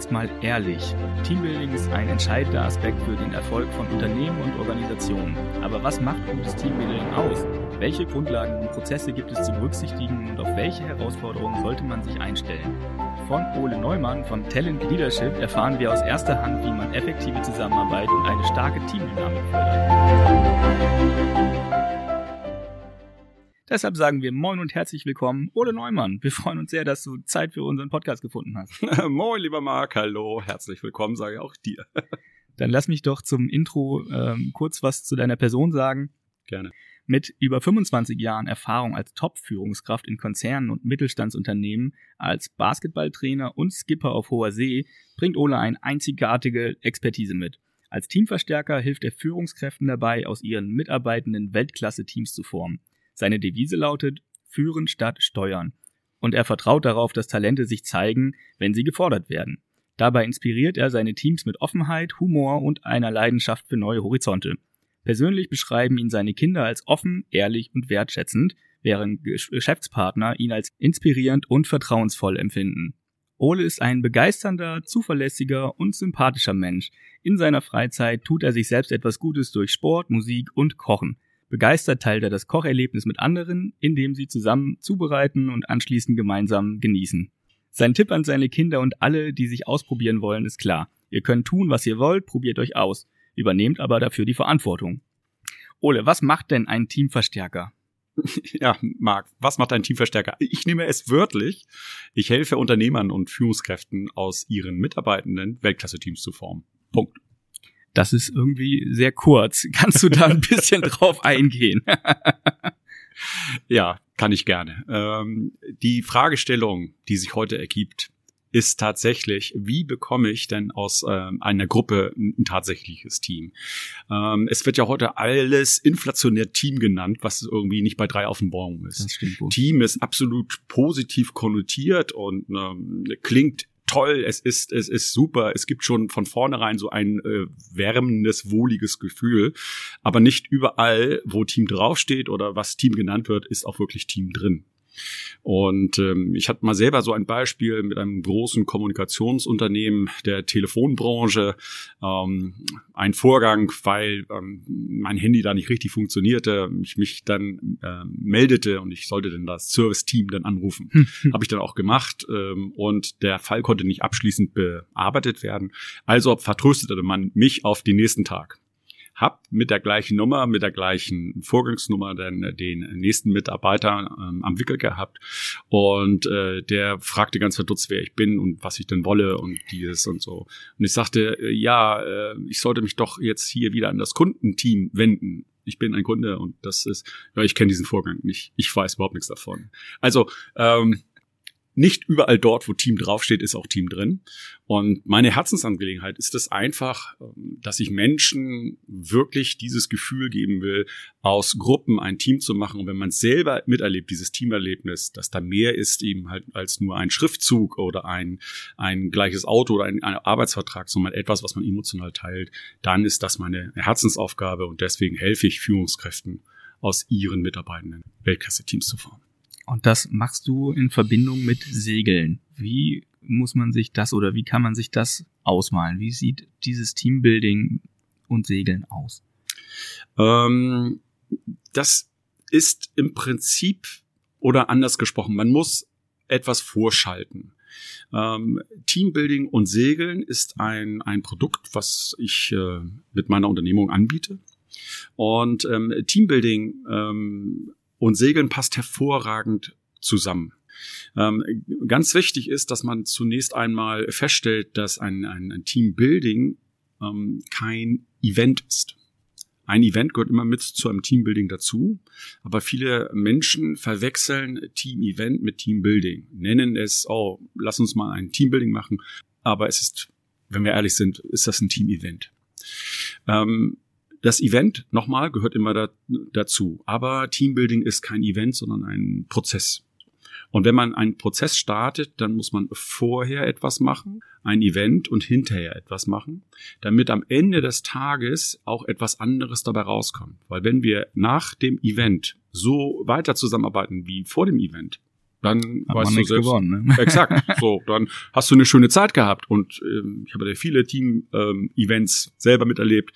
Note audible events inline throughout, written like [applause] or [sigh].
jetzt mal ehrlich. Teambuilding ist ein entscheidender Aspekt für den Erfolg von Unternehmen und Organisationen. Aber was macht gutes Teambuilding aus? Welche Grundlagen und Prozesse gibt es zu berücksichtigen und auf welche Herausforderungen sollte man sich einstellen? Von Ole Neumann von Talent Leadership erfahren wir aus erster Hand, wie man effektive Zusammenarbeit und eine starke Teamdynamik fördert. Deshalb sagen wir Moin und herzlich willkommen, Ole Neumann. Wir freuen uns sehr, dass du Zeit für unseren Podcast gefunden hast. [laughs] Moin, lieber Marc, hallo, herzlich willkommen, sage ich auch dir. [laughs] Dann lass mich doch zum Intro ähm, kurz was zu deiner Person sagen. Gerne. Mit über 25 Jahren Erfahrung als Top-Führungskraft in Konzernen und Mittelstandsunternehmen, als Basketballtrainer und Skipper auf hoher See bringt Ole eine einzigartige Expertise mit. Als Teamverstärker hilft er Führungskräften dabei, aus ihren Mitarbeitenden Weltklasse-Teams zu formen. Seine Devise lautet Führen statt Steuern. Und er vertraut darauf, dass Talente sich zeigen, wenn sie gefordert werden. Dabei inspiriert er seine Teams mit Offenheit, Humor und einer Leidenschaft für neue Horizonte. Persönlich beschreiben ihn seine Kinder als offen, ehrlich und wertschätzend, während Geschäftspartner ihn als inspirierend und vertrauensvoll empfinden. Ole ist ein begeisternder, zuverlässiger und sympathischer Mensch. In seiner Freizeit tut er sich selbst etwas Gutes durch Sport, Musik und Kochen. Begeistert teilt er das Kocherlebnis mit anderen, indem sie zusammen zubereiten und anschließend gemeinsam genießen. Sein Tipp an seine Kinder und alle, die sich ausprobieren wollen, ist klar. Ihr könnt tun, was ihr wollt, probiert euch aus. Übernehmt aber dafür die Verantwortung. Ole, was macht denn ein Teamverstärker? [laughs] Ja, Marc, was macht ein Teamverstärker? Ich nehme es wörtlich. Ich helfe Unternehmern und Führungskräften aus ihren Mitarbeitenden Weltklasse-Teams zu formen. Punkt. Das ist irgendwie sehr kurz. [laughs] Kannst du da ein bisschen drauf eingehen? [laughs] ja, kann ich gerne. Ähm, die Fragestellung, die sich heute ergibt, ist tatsächlich, wie bekomme ich denn aus ähm, einer Gruppe ein, tatsächliches Team? Ähm, es wird ja heute alles inflationär Team genannt, was irgendwie nicht bei drei auf dem Baum ist. Das stimmt wohl. Team ist absolut positiv konnotiert und ähm, klingt toll, es ist, es ist super, es gibt schon von vornherein so ein äh, wärmendes, wohliges Gefühl. Aber nicht überall, wo Team draufsteht oder was Team genannt wird, ist auch wirklich Team drin. Und ähm, ich hatte mal selber so ein Beispiel mit einem großen Kommunikationsunternehmen der Telefonbranche. Ähm, ein Vorgang, weil ähm, mein Handy da nicht richtig funktionierte, ich mich dann äh, meldete und ich sollte dann das Service-Team dann anrufen. Habe ich dann auch gemacht ähm, und der Fall konnte nicht abschließend bearbeitet werden. Also vertröstete man mich auf den nächsten Tag hab mit der gleichen Nummer, mit der gleichen Vorgangsnummer dann äh, den nächsten Mitarbeiter ähm, am Wickel gehabt und äh, der fragte ganz verdutzt, wer ich bin und was ich denn wolle und dieses und so. Und ich sagte, äh, ja, äh, ich sollte mich doch jetzt hier wieder an das Kundenteam wenden ich bin ein Kunde und das ist, ja, ich kenne diesen Vorgang nicht. Ich weiß überhaupt nichts davon. Also ähm, nicht überall dort, wo Team draufsteht, ist auch Team drin. Und meine Herzensangelegenheit ist es einfach, ähm, dass ich Menschen wirklich dieses Gefühl geben will, aus Gruppen ein Team zu machen. Und wenn man selber miterlebt, dieses Teamerlebnis, dass da mehr ist eben halt als nur ein Schriftzug oder ein, ein gleiches Auto oder ein, ein Arbeitsvertrag, sondern etwas, was man emotional teilt, dann ist das meine Herzensaufgabe und deswegen helfe ich Führungskräften aus ihren Mitarbeitenden Weltklasse-Teams zu formen. Und das machst du in Verbindung mit Segeln. Wie muss man sich das oder wie kann man sich das ausmalen? Wie sieht dieses Teambuilding und Segeln aus? Ähm, das ist im Prinzip oder anders gesprochen, man muss etwas vorschalten. Ähm, Teambuilding und Segeln ist ein, ein Produkt, was ich äh, mit meiner Unternehmung anbiete. Und ähm, Teambuilding ähm, und Segeln passt hervorragend zusammen. Ähm, ganz wichtig ist, dass man zunächst einmal feststellt, dass ein, ein, ein Teambuilding ähm, kein Event ist. Ein Event gehört immer mit zu einem Teambuilding dazu, aber viele Menschen verwechseln Team-Event mit Teambuilding, nennen es, oh, lass uns mal ein Teambuilding machen, aber es ist, wenn wir ehrlich sind, ist das ein Team-Event. Ähm, das Event, nochmal, gehört immer da, dazu. Aber Teambuilding ist kein Event, sondern ein Prozess. Und wenn man einen Prozess startet, dann muss man vorher etwas machen, ein Event und hinterher etwas machen, damit am Ende des Tages auch etwas anderes dabei rauskommt. Weil wenn wir nach dem Event so weiter zusammenarbeiten wie vor dem Event, dann Hat weißt du selbst, gewonnen. Ne? [laughs] Exakt. So, dann hast du eine schöne Zeit gehabt. Und ähm, ich habe ja viele Team-Events selber miterlebt,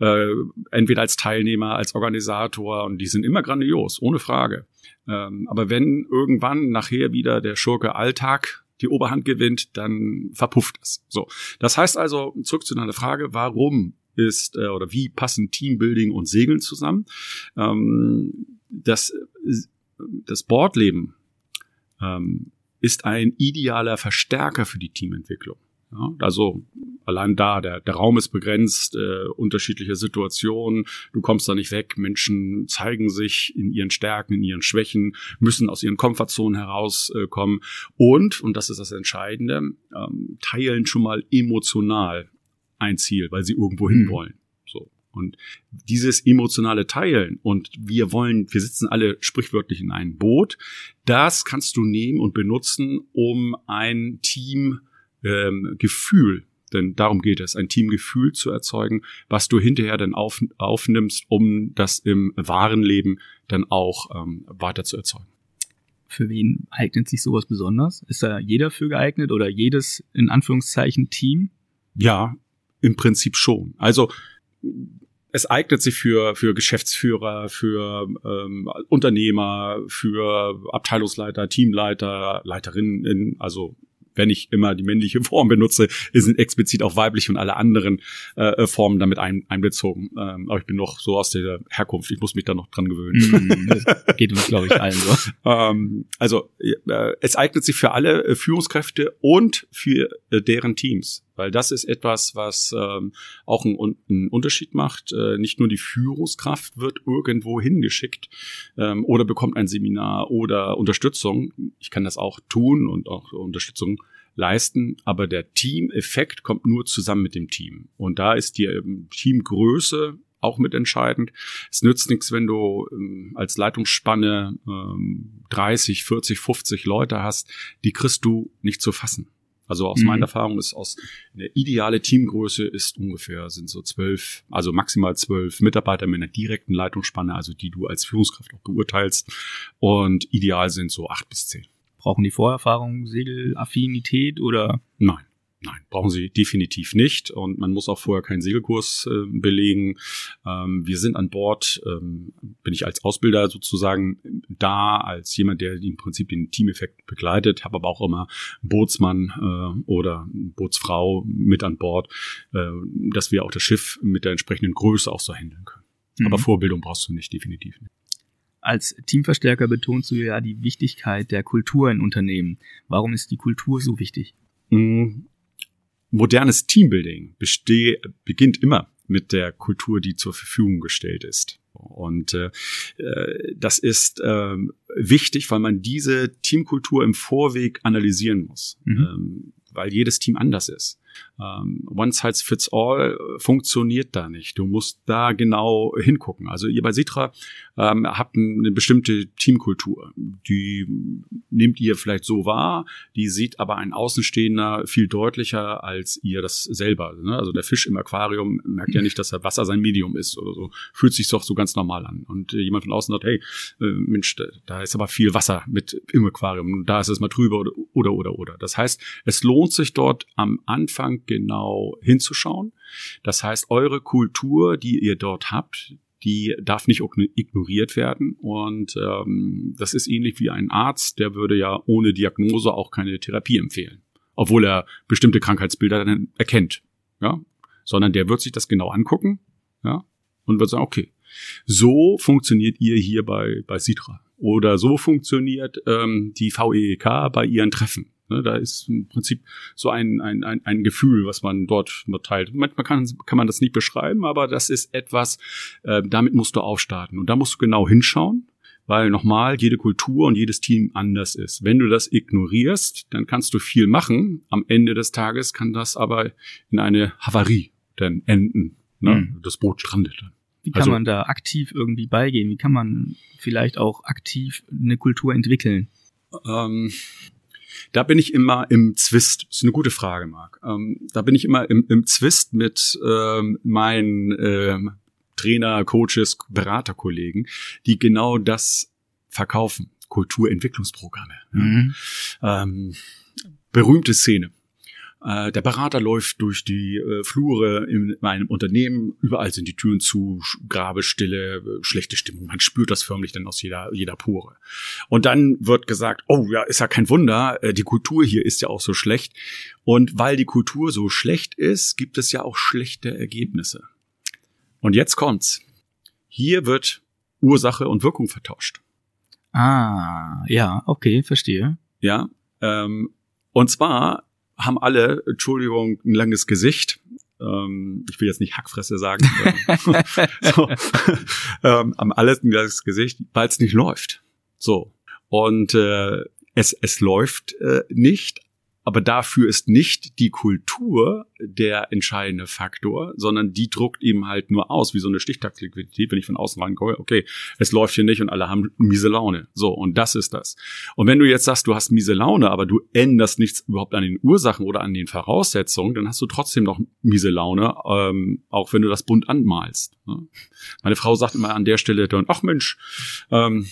äh, entweder als Teilnehmer, als Organisator, und die sind immer grandios, ohne Frage. Ähm, aber wenn irgendwann nachher wieder der Schurke Alltag die Oberhand gewinnt, dann verpufft es. So, das heißt also zurück zu deiner Frage, warum ist äh, oder wie passen Teambuilding und Segeln zusammen? Ähm, das das Boardleben ähm, ist ein idealer Verstärker für die Teamentwicklung. Ja, also allein da, der, der Raum ist begrenzt, äh, unterschiedliche Situationen, du kommst da nicht weg, Menschen zeigen sich in ihren Stärken, in ihren Schwächen, müssen aus ihren Komfortzonen herauskommen äh, und, und das ist das Entscheidende, ähm, teilen schon mal emotional ein Ziel, weil sie irgendwo hin wollen. Und dieses emotionale Teilen und wir wollen, wir sitzen alle sprichwörtlich in einem Boot, das kannst du nehmen und benutzen, um ein Team ähm, Gefühl, denn darum geht es, ein Teamgefühl zu erzeugen, was du hinterher dann auf, aufnimmst, um das im wahren Leben dann auch ähm, weiter zu erzeugen. Für wen eignet sich sowas besonders? Ist da jeder für geeignet oder jedes in Anführungszeichen Team? Ja, im Prinzip schon. Also es eignet sich für, für Geschäftsführer, für ähm, Unternehmer, für Abteilungsleiter, Teamleiter, Leiterinnen, also wenn ich immer die männliche [laughs] Form benutze, sind explizit auch weiblich und alle anderen äh, Formen damit ein, einbezogen. Ähm, aber ich bin noch so aus der Herkunft, ich muss mich da noch dran gewöhnen. Mm, das geht uns, glaube ich, allen so. [laughs] ähm, also äh, es eignet sich für alle äh, Führungskräfte und für äh, deren Teams. Weil das ist etwas, was ähm, auch einen, einen Unterschied macht. Äh, nicht nur die Führungskraft wird irgendwo hingeschickt ähm, oder bekommt ein Seminar oder Unterstützung. Ich kann das auch tun und auch Unterstützung leisten, aber der Teameffekt kommt nur zusammen mit dem Team. Und da ist die ähm, Teamgröße auch mit entscheidend. Es nützt nichts, wenn du ähm, als Leitungsspanne ähm, 30, 40, 50 Leute hast, die kriegst du nicht zu fassen. Also aus mhm. meiner Erfahrung ist aus eine ideale Teamgröße ist ungefähr sind so zwölf, also maximal zwölf Mitarbeiter mit einer direkten Leitungsspanne, also die du als Führungskraft auch beurteilst. Und ideal sind so acht bis zehn. Brauchen die Vorerfahrung, Segelaffinität oder? Nein. Nein, brauchen sie definitiv nicht und man muss auch vorher keinen Segelkurs äh, belegen. Ähm, wir sind an Bord, ähm, bin ich als Ausbilder sozusagen da, als jemand, der im Prinzip den Teameffekt begleitet, habe aber auch immer Bootsmann äh, oder Bootsfrau mit an Bord, äh, dass wir auch das Schiff mit der entsprechenden Größe auch so handeln können. Mhm. Aber Vorbildung brauchst du nicht, definitiv nicht. Als Teamverstärker betonst du ja die Wichtigkeit der Kultur in Unternehmen. Warum ist die Kultur so wichtig? Mhm modernes Teambuilding besteht, beginnt immer mit der Kultur, die zur Verfügung gestellt ist. Und äh, äh, das ist äh, wichtig, weil man diese Teamkultur im Vorweg analysieren muss, mhm. ähm, weil jedes Team anders ist. Ähm, One Size Fits All äh, funktioniert da nicht. Du musst da genau hingucken. Also ihr bei Sitra ähm, habt eine bestimmte Teamkultur. Die nehmt ihr vielleicht so wahr, die sieht aber ein Außenstehender viel deutlicher als ihr das selber. Ne? Also der Fisch im Aquarium merkt ja nicht, dass er Wasser sein Medium ist oder so. Fühlt sich doch so ganz normal an. Und äh, jemand von außen sagt, hey, äh, Mensch, da, da ist aber viel Wasser mit im Aquarium. Da ist es mal drüber oder, oder, oder, oder. Das heißt, es lohnt sich dort am Anfang genau hinzuschauen. Das heißt, eure Kultur, die ihr dort habt, die darf nicht ignoriert werden. Und ähm, das ist ähnlich wie ein Arzt, der würde ja ohne Diagnose auch keine Therapie empfehlen, obwohl er bestimmte Krankheitsbilder dann erkennt. Ja, sondern der wird sich das genau angucken, ja, und wird sagen, okay, so funktioniert ihr hier bei bei Sitra oder so funktioniert ähm, die VEK bei ihren Treffen. Ne, da ist im Prinzip so ein, ein, ein, ein Gefühl, was man dort teilt. Manchmal kann, kann man das nicht beschreiben, aber das ist etwas, äh, damit musst du aufstarten. Und da musst du genau hinschauen, weil nochmal jede Kultur und jedes Team anders ist. Wenn du das ignorierst, dann kannst du viel machen. Am Ende des Tages kann das aber in eine Havarie dann enden. Ne? Mhm. Das Boot strandet dann. Wie kann also, man da aktiv irgendwie beigehen? Wie kann man vielleicht auch aktiv eine Kultur entwickeln? Ähm, da bin ich immer im Zwist. Das ist eine gute Frage, Marc. Ähm, da bin ich immer im, im Zwist mit ähm, meinen ähm, Trainer, Coaches, Beraterkollegen, die genau das verkaufen. Kulturentwicklungsprogramme. Mhm. Ähm, berühmte Szene. Äh, der Berater läuft durch die äh, Flure in einem Unternehmen, überall sind die Türen zu, Grabestille, äh, schlechte Stimmung. Man spürt das förmlich dann aus jeder, jeder Pore. Und dann wird gesagt, oh ja, ist ja kein Wunder, äh, die Kultur hier ist ja auch so schlecht. Und weil die Kultur so schlecht ist, gibt es ja auch schlechte Ergebnisse. Und jetzt kommt's. Hier wird Ursache und Wirkung vertauscht. Ah, ja, okay, verstehe. Ja, ähm, und zwar haben alle, Entschuldigung, ein langes Gesicht. Ähm, ich will jetzt nicht Hackfresse sagen. so, [laughs] ähm, haben alles ein langes Gesicht, weil es nicht läuft. So. Und äh, es, es läuft äh, nicht, aber dafür ist nicht die Kultur der entscheidende Faktor, sondern die druckt eben halt nur aus, wie so eine Stichtagsliquidität, wenn ich von außen reinkomme, okay, es läuft hier nicht und alle haben miese Laune. So, und das ist das. Und wenn du jetzt sagst, du hast miese Laune, aber du änderst nichts überhaupt an den Ursachen oder an den Voraussetzungen, dann hast du trotzdem noch miese Laune, ähm, auch wenn du das bunt anmalst. Ne? Meine Frau sagt immer an der Stelle dann, ach Mensch, ähm,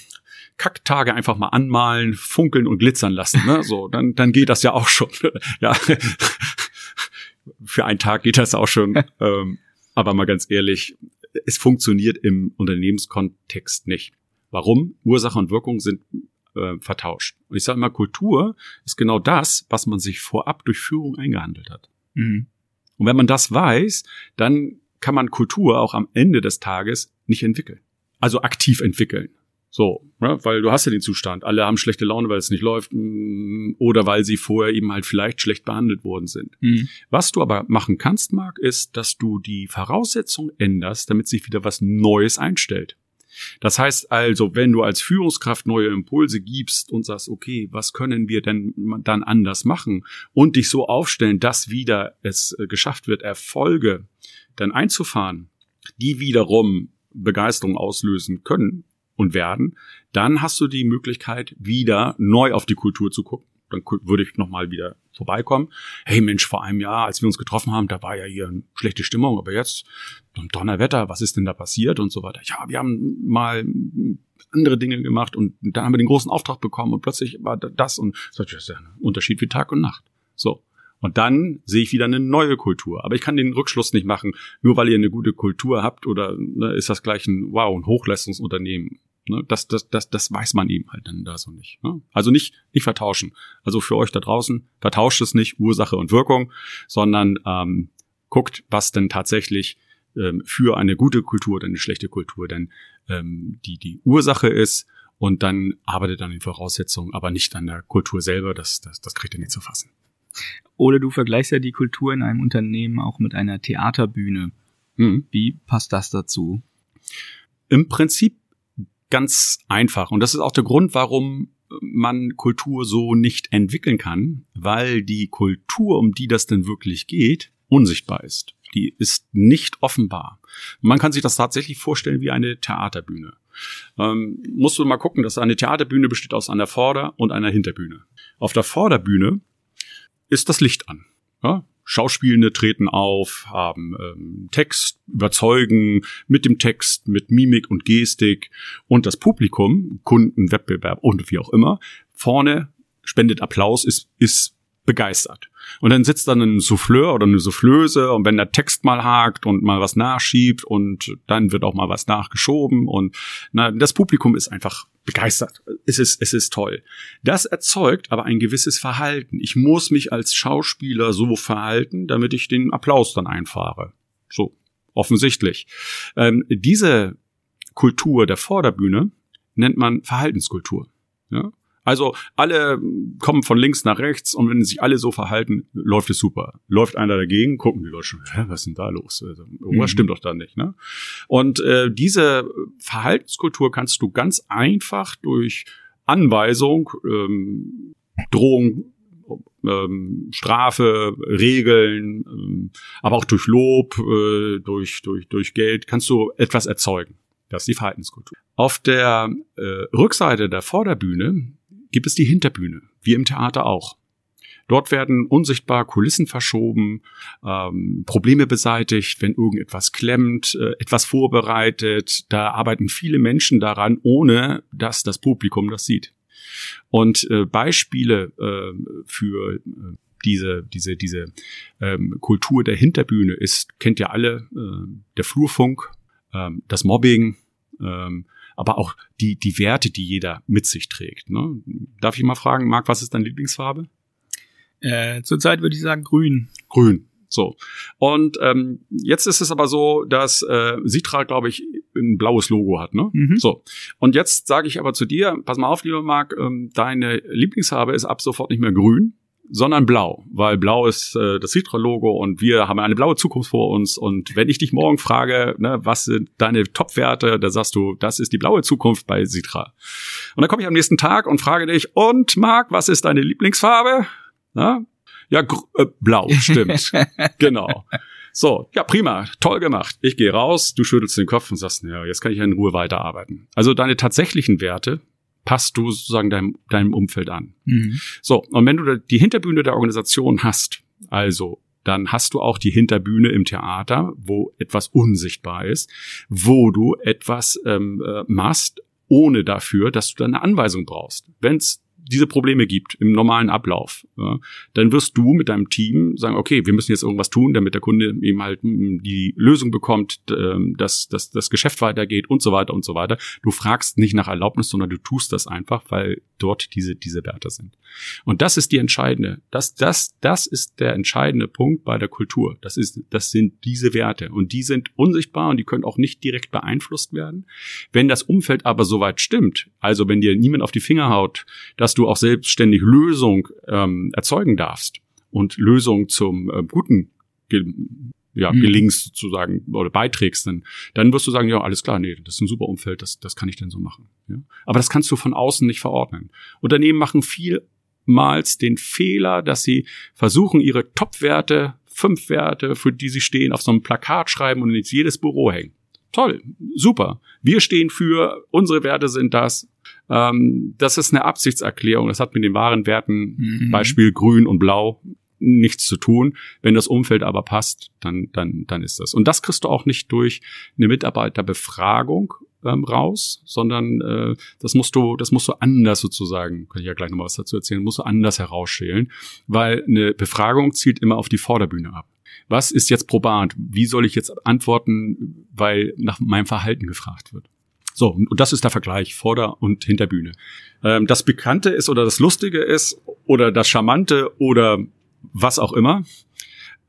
Kacktage einfach mal anmalen, funkeln und glitzern lassen. Ne? So, dann, dann geht das ja auch schon. [laughs] ja, [laughs] für einen Tag geht das auch schon. [laughs] ähm, aber mal ganz ehrlich, es funktioniert im Unternehmenskontext nicht. Warum? Ursache und Wirkung sind äh, vertauscht. Und ich sage immer, Kultur ist genau das, was man sich vorab durch Führung eingehandelt hat. Mhm. Und wenn man das weiß, dann kann man Kultur auch am Ende des Tages nicht entwickeln. Also aktiv entwickeln. So, ne? weil du hast ja den Zustand. Alle haben schlechte Laune, weil es nicht läuft mm, oder weil sie vorher eben halt vielleicht schlecht behandelt worden sind. Mhm. Was du aber machen kannst, Marc, ist, dass du die Voraussetzungen änderst, damit sich wieder was Neues einstellt. Das heißt also, wenn du als Führungskraft neue Impulse gibst und sagst, okay, was können wir denn dann anders machen und dich so aufstellen, dass wieder es äh, geschafft wird, Erfolge dann einzufahren, die wiederum Begeisterung auslösen können, und werden, dann hast du die Möglichkeit, wieder neu auf die Kultur zu gucken. Dann würde ich nochmal wieder vorbeikommen. Hey Mensch, vor einem Jahr, als wir uns getroffen haben, da war ja hier eine schlechte Stimmung, aber jetzt Donnerwetter, was ist denn da passiert und so weiter. Ja, wir haben mal andere Dinge gemacht und dann haben wir den großen Auftrag bekommen und plötzlich war das und das ist ja ein Unterschied wie Tag und Nacht. So. Und dann sehe ich wieder eine neue Kultur. Aber ich kann den Rückschluss nicht machen, nur weil ihr eine gute Kultur habt oder ne, ist das gleich ein, wow, ein Hochleistungsunternehmen. Ne? Das, das, das, das weiß man eben halt dann da so nicht. Ne? Also nicht, nicht vertauschen. Also für euch da draußen, vertauscht es nicht Ursache und Wirkung, sondern ähm, guckt, was denn tatsächlich ähm, für eine gute Kultur oder eine schlechte Kultur denn ähm, die, die Ursache ist und dann arbeitet an den Voraussetzungen, aber nicht an der Kultur selber. Das, das, das kriegt ihr nicht zu fassen. Oder du vergleichst ja die Kultur in einem Unternehmen auch mit einer Theaterbühne. Mhm. Wie passt das dazu? Im Prinzip ganz einfach. Und das ist auch der Grund, warum man Kultur so nicht entwickeln kann, weil die Kultur, um die das denn wirklich geht, unsichtbar ist. Die ist nicht offenbar. Man kann sich das tatsächlich vorstellen wie eine Theaterbühne. Ähm, musst du mal gucken, dass eine Theaterbühne besteht aus einer Vorder- und einer Hinterbühne. Auf der Vorderbühne ist das Licht an. Ja? Schauspielende treten auf, haben ähm, Text, überzeugen mit dem Text, mit Mimik und Gestik und das Publikum, Kunden, Wettbewerb und wie auch immer, vorne spendet Applaus, ist, ist begeistert. Und dann sitzt dann ein Souffleur oder eine Soufflöse und wenn der Text mal hakt und mal was nachschiebt und dann wird auch mal was nachgeschoben und na, das Publikum ist einfach begeistert. Es ist, es ist toll. Das erzeugt aber ein gewisses Verhalten. Ich muss mich als Schauspieler so verhalten, damit ich den Applaus dann einfahre. So, offensichtlich. Ähm, diese Kultur der Vorderbühne nennt man Verhaltenskultur. Ja? Also alle kommen von links nach rechts und wenn sich alle so verhalten, läuft es super. Läuft einer dagegen, gucken die Leute schon, Hä, was ist denn da los? Also, irgendwas mhm. stimmt doch da nicht. Ne? Und äh, diese Verhaltenskultur kannst du ganz einfach durch Anweisung, ähm, Drohung, ähm, Strafe, Regeln, ähm, aber auch durch Lob, äh, durch, durch, durch Geld kannst du etwas erzeugen. Das ist die Verhaltenskultur. Auf der äh, Rückseite der Vorderbühne gibt es die Hinterbühne, wie im Theater auch. Dort werden unsichtbar Kulissen verschoben, ähm, Probleme beseitigt, wenn irgendetwas klemmt, äh, etwas vorbereitet. Da arbeiten viele Menschen daran, ohne dass das Publikum das sieht. Und äh, Beispiele äh, für äh, diese, diese, diese ähm, Kultur der Hinterbühne ist, kennt ihr alle, äh, der Flurfunk, ähm, das Mobbing, ähm, aber auch die, die Werte, die jeder mit sich trägt. Ne? Darf ich mal fragen, Marc, was ist deine Lieblingsfarbe? Äh, zurzeit würde ich sagen grün. Grün. So. Und ähm, jetzt ist es aber so, dass äh, Sitra, glaube ich, ein blaues Logo hat, ne? Mhm. So. Und jetzt sage ich aber zu dir, pass mal auf, lieber Marc, ähm, deine Lieblingsfarbe ist ab sofort nicht mehr grün, sondern blau, weil blau ist äh, das Citra-Logo und wir haben eine blaue Zukunft vor uns. Und wenn ich dich morgen frage, ne, was sind deine Top-Werte, da sagst du, das ist die blaue Zukunft bei Citra. Und dann komme ich am nächsten Tag und frage dich, und Marc, was ist deine Lieblingsfarbe? Na? Ja, äh, blau, stimmt. [laughs] genau. So, ja, prima, toll gemacht. Ich gehe raus, du schüttelst den Kopf und sagst, ja, jetzt kann ich in Ruhe weiterarbeiten. Also deine tatsächlichen Werte passt du sozusagen deinem, deinem Umfeld an. Mhm. So, und wenn du die Hinterbühne der Organisation hast, also dann hast du auch die Hinterbühne im Theater, wo etwas unsichtbar ist, wo du etwas ähm, äh, machst, ohne dafür, dass du da eine Anweisung brauchst. Wenn es diese Probleme gibt im normalen Ablauf, ja, dann wirst du mit deinem Team sagen, okay, wir müssen jetzt irgendwas tun, damit der Kunde eben halt hm, die Lösung bekommt, ähm, dass, dass das Geschäft weitergeht und so weiter und so weiter. Du fragst nicht nach Erlaubnis, sondern du tust das einfach, weil dort diese, diese Werte sind. Und das ist die entscheidende, das, das, das ist der entscheidende Punkt bei der Kultur. Das ist, das sind diese Werte und die sind unsichtbar und die können auch nicht direkt beeinflusst werden. Wenn das Umfeld aber soweit stimmt, also wenn dir niemand auf die Finger haut, dass du auch selbstständig Lösung ähm, erzeugen darfst und Lösung zum äh, Guten ja, mhm. gelingst sozusagen oder beiträgst, dann, dann wirst du sagen, ja, alles klar, nee, das ist ein super Umfeld, das, das kann ich denn so machen. Ja? Aber das kannst du von außen nicht verordnen. Unternehmen machen vielmals den Fehler, dass sie versuchen, ihre Top-Werte, fünf Werte, für die sie stehen, auf so einem Plakat schreiben und in jedes Büro hängen. Toll, super. Wir stehen für, unsere Werte sind das. Ähm, das ist eine Absichtserklärung. Das hat mit den wahren Werten, mhm. Beispiel Grün und Blau, nichts zu tun. Wenn das Umfeld aber passt, dann, dann, dann ist das. Und das kriegst du auch nicht durch eine Mitarbeiterbefragung ähm, raus, sondern äh, das musst du, das musst du anders sozusagen, kann ich ja gleich nochmal was dazu erzählen, musst du anders herausschälen, weil eine Befragung zielt immer auf die Vorderbühne ab. Was ist jetzt probat? Wie soll ich jetzt antworten, weil nach meinem Verhalten gefragt wird? So, und das ist der Vergleich Vorder- und Hinterbühne. Ähm, das Bekannte ist oder das Lustige ist oder das Charmante oder was auch immer,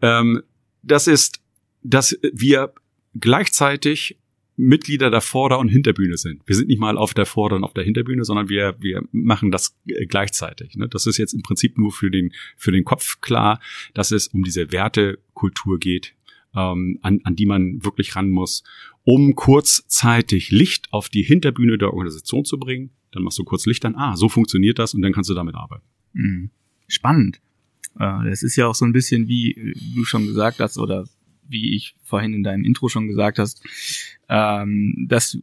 ähm, das ist, dass wir gleichzeitig Mitglieder der Vorder- und Hinterbühne sind. Wir sind nicht mal auf der Vorder- und auf der Hinterbühne, sondern wir, wir machen das gleichzeitig. Ne? Das ist jetzt im Prinzip nur für den, für den Kopf klar, dass es um diese Wertekultur geht, ähm, an, an die man wirklich ran muss, um kurzzeitig Licht auf die Hinterbühne der Organisation zu bringen. Dann machst du kurz Licht an, ah, so funktioniert das und dann kannst du damit arbeiten. Mhm. Spannend. Äh, das ist ja auch so ein bisschen, wie du schon gesagt hast, oder wie ich vorhin in deinem Intro schon gesagt hast, ähm, dass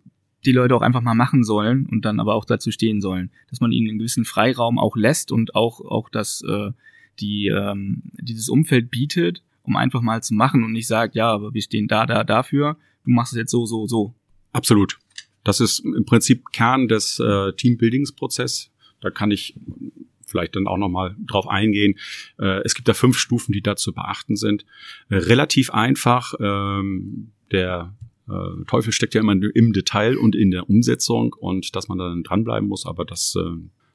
die Leute auch einfach mal machen sollen und dann aber auch dazu stehen sollen, dass man ihnen einen gewissen Freiraum auch lässt und auch auch das äh, die ähm, dieses Umfeld bietet, um einfach mal zu machen und nicht sagt, ja, aber wir stehen da da dafür, du machst es jetzt so so so. Absolut. Das ist im Prinzip Kern des äh, Teambuildingsprozess. Da kann ich vielleicht dann auch nochmal drauf eingehen. Äh, es gibt da fünf Stufen, die da zu beachten sind. Äh, relativ einfach. Ähm, der äh, Teufel steckt ja immer im Detail und in der Umsetzung und dass man dann dranbleiben muss, aber das, äh,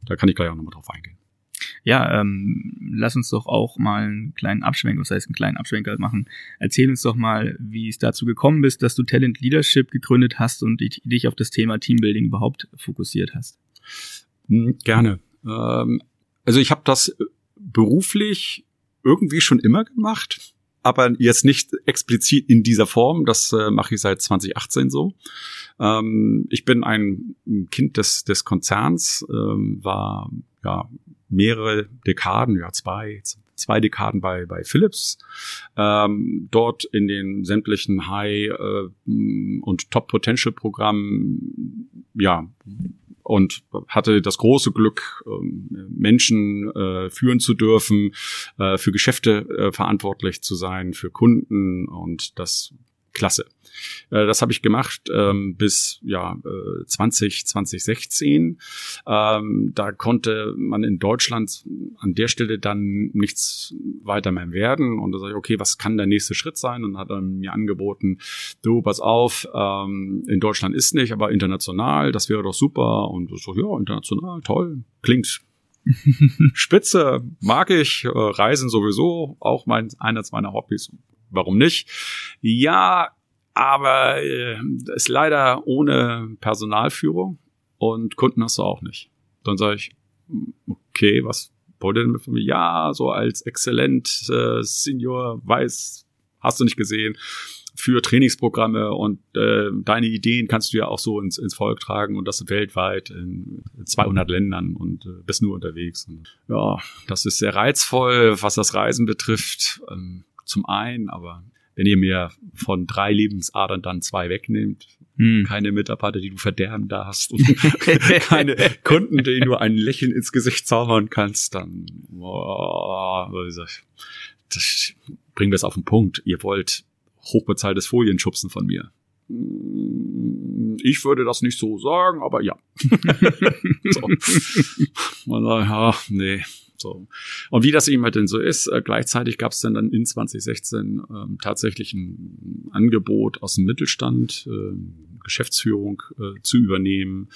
da kann ich gleich auch nochmal drauf eingehen. Ja, ähm, lass uns doch auch mal einen kleinen Abschwenker, was heißt einen kleinen Abschwenker machen. Erzähl uns doch mal, wie es dazu gekommen bist, dass du Talent Leadership gegründet hast und dich auf das Thema Teambuilding überhaupt fokussiert hast. Hm, gerne. Ähm, also ich habe das beruflich irgendwie schon immer gemacht, aber jetzt nicht explizit in dieser Form. Das äh, mache ich seit 2018 so. Ähm, ich bin ein Kind des, des Konzerns, ähm, war ja mehrere Dekaden, ja zwei, zwei Dekaden bei, bei Philips, ähm, dort in den sämtlichen High- äh, und Top-Potential-Programmen, ja, und hatte das große Glück, ähm, Menschen äh, führen zu dürfen, äh, für Geschäfte äh, verantwortlich zu sein, für Kunden und das klasse. Äh, das habe ich gemacht ähm, bis ja äh, 20 2016. Ähm, da konnte man in Deutschland an der Stelle dann nichts weiter mehr werden und da sage ich okay, was kann der nächste Schritt sein? Und hat er mir angeboten, du pass auf, ähm, in Deutschland ist nicht, aber international, das wäre doch super und so ja international toll klingt [laughs] Spitze mag ich, äh, Reisen sowieso, auch mein, eines meiner Hobbys. Warum nicht? Ja, aber äh, ist leider ohne Personalführung und Kunden hast du auch nicht. Dann sage ich, okay, was wollt ihr denn von mir? Ja, so als exzellent äh, Senior weiß, hast du nicht gesehen für Trainingsprogramme und äh, deine Ideen kannst du ja auch so ins, ins Volk tragen und das weltweit in 200 Ländern und äh, bist nur unterwegs. Und, ja, das ist sehr reizvoll, was das Reisen betrifft. Ähm, zum einen, aber wenn ihr mir von drei Lebensadern dann zwei wegnehmt, hm. keine Mitarbeiter, die du verderben darfst und [laughs] keine Kunden, denen du ein Lächeln ins Gesicht zaubern kannst, dann oh, das bringen wir es auf den Punkt. Ihr wollt hochbezahltes Folienschubsen von mir. Ich würde das nicht so sagen, aber ja. [laughs] so. Man sagt, ja, nee, so. Und wie das eben halt denn so ist, äh, gleichzeitig gab es dann, dann in 2016 ähm, tatsächlich ein Angebot aus dem Mittelstand, äh, Geschäftsführung äh, zu übernehmen.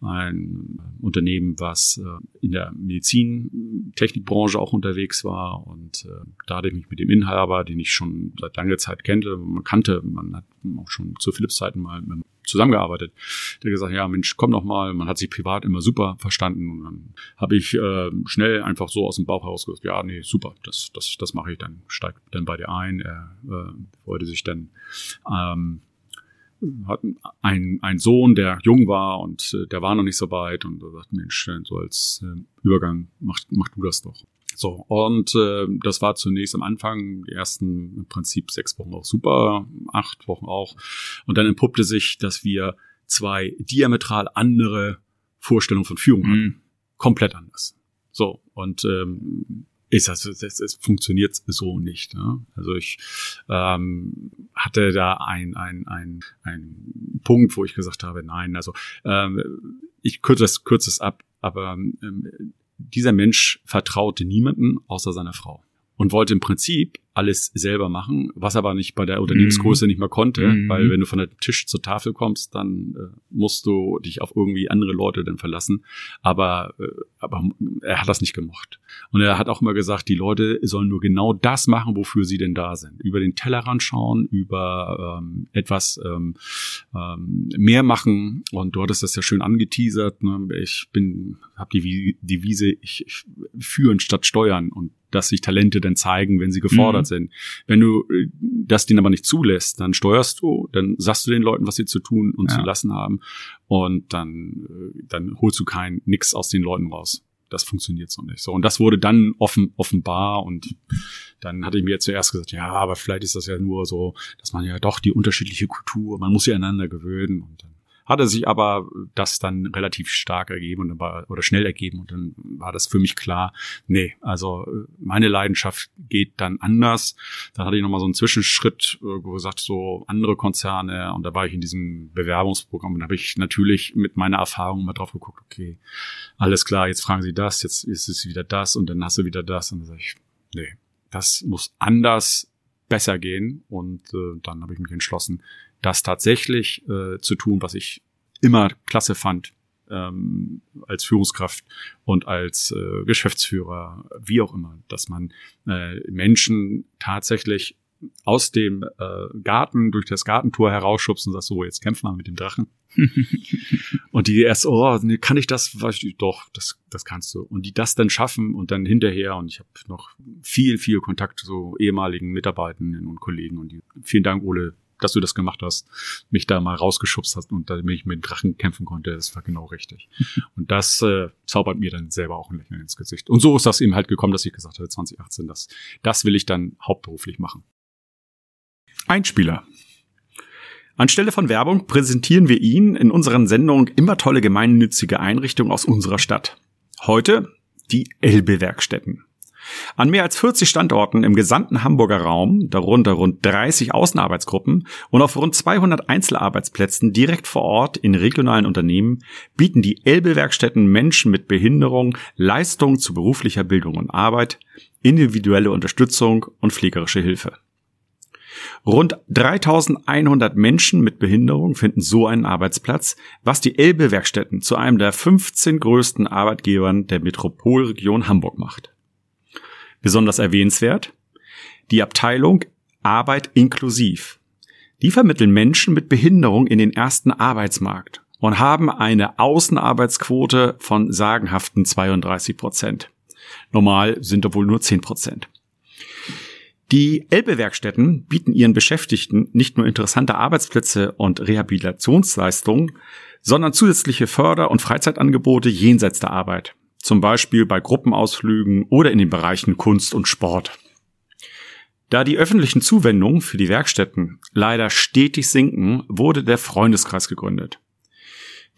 Ein Unternehmen, was äh, in der Medizintechnikbranche auch unterwegs war. Und äh, da hatte ich mich mit dem Inhaber, den ich schon seit langer Zeit kannte, man kannte, man hat auch schon zu Philips Zeiten mal mit zusammengearbeitet. Der gesagt, ja Mensch, komm noch mal. Man hat sich privat immer super verstanden und dann habe ich äh, schnell einfach so aus dem Bauch heraus gesagt, ja nee, super, das das das mache ich dann, steigt dann bei dir ein. Er äh, wollte sich dann ähm, hat ein, ein Sohn, der jung war und äh, der war noch nicht so weit und er sagt, Mensch, so als äh, Übergang mach, mach du das doch. So, und äh, das war zunächst am Anfang, die ersten im Prinzip sechs Wochen auch super, acht Wochen auch. Und dann entpuppte sich, dass wir zwei diametral andere Vorstellungen von Führung hatten. Mhm. Komplett anders. So, und ähm, ist das, es, es funktioniert so nicht. Ne? Also ich ähm, hatte da ein, ein, ein, ein Punkt, wo ich gesagt habe, nein, also ähm, ich kürze das, kürze es ab, aber ähm, dieser Mensch vertraute niemanden außer seiner Frau und wollte im Prinzip alles selber machen, was aber nicht bei der Unternehmensgröße mhm. nicht mehr konnte, mhm. weil wenn du von der Tisch zur Tafel kommst, dann äh, musst du dich auf irgendwie andere Leute dann verlassen. Aber, äh, aber er hat das nicht gemocht. Und er hat auch immer gesagt, die Leute sollen nur genau das machen, wofür sie denn da sind. Über den Tellerrand schauen, über ähm, etwas ähm, ähm, mehr machen. Und du hattest das ja schön angeteasert. Ne? Ich bin, habe die Devise, ich, ich führen statt steuern und dass sich Talente dann zeigen, wenn sie gefordert mhm. sind. Wenn du äh, das denen aber nicht zulässt, dann steuerst du, dann sagst du den Leuten, was sie zu tun und ja. zu lassen haben und dann, äh, dann holst du kein nix aus den Leuten raus. Das funktioniert so nicht. So und das wurde dann offen offenbar und dann hatte ich mir zuerst gesagt, ja, aber vielleicht ist das ja nur so, dass man ja doch die unterschiedliche Kultur, man muss sich einander gewöhnen und dann hatte sich aber das dann relativ stark ergeben war, oder schnell ergeben und dann war das für mich klar, nee, also meine Leidenschaft geht dann anders. Dann hatte ich nochmal so einen Zwischenschritt, äh, wo gesagt, so andere Konzerne und da war ich in diesem Bewerbungsprogramm und habe ich natürlich mit meiner Erfahrung mal drauf geguckt, okay, alles klar, jetzt fragen Sie das, jetzt ist es wieder das und dann hast du wieder das und dann sage ich, nee, das muss anders besser gehen und äh, dann habe ich mich entschlossen, das tatsächlich äh, zu tun, was ich immer klasse fand ähm, als Führungskraft und als äh, Geschäftsführer, wie auch immer, dass man äh, Menschen tatsächlich aus dem äh, Garten durch das Gartentor herausschubst und sagst, so, jetzt kämpfen wir mit dem Drachen. [laughs] und die erst, oh, nee, kann ich das? Doch, das, das kannst du. Und die das dann schaffen und dann hinterher, und ich habe noch viel, viel Kontakt zu ehemaligen Mitarbeitenden und Kollegen und die, vielen Dank, Ole, dass du das gemacht hast, mich da mal rausgeschubst hast und damit ich mit dem Drachen kämpfen konnte, das war genau richtig. [laughs] und das äh, zaubert mir dann selber auch ein Lächeln ins Gesicht. Und so ist das eben halt gekommen, dass ich gesagt habe, 2018, das, das will ich dann hauptberuflich machen. Einspieler. Anstelle von Werbung präsentieren wir Ihnen in unseren Sendungen immer tolle gemeinnützige Einrichtungen aus unserer Stadt. Heute die Elbe-Werkstätten. An mehr als 40 Standorten im gesamten Hamburger Raum, darunter rund 30 Außenarbeitsgruppen und auf rund 200 Einzelarbeitsplätzen direkt vor Ort in regionalen Unternehmen bieten die Elbe-Werkstätten Menschen mit Behinderung Leistungen zu beruflicher Bildung und Arbeit, individuelle Unterstützung und pflegerische Hilfe. Rund 3100 Menschen mit Behinderung finden so einen Arbeitsplatz, was die Elbe-Werkstätten zu einem der 15 größten Arbeitgebern der Metropolregion Hamburg macht. Besonders erwähnenswert die Abteilung Arbeit inklusiv. Die vermitteln Menschen mit Behinderung in den ersten Arbeitsmarkt und haben eine Außenarbeitsquote von sagenhaften 32 Prozent. Normal sind da wohl nur 10 Prozent. Die Elbe-Werkstätten bieten ihren Beschäftigten nicht nur interessante Arbeitsplätze und Rehabilitationsleistungen, sondern zusätzliche Förder- und Freizeitangebote jenseits der Arbeit zum Beispiel bei Gruppenausflügen oder in den Bereichen Kunst und Sport. Da die öffentlichen Zuwendungen für die Werkstätten leider stetig sinken, wurde der Freundeskreis gegründet.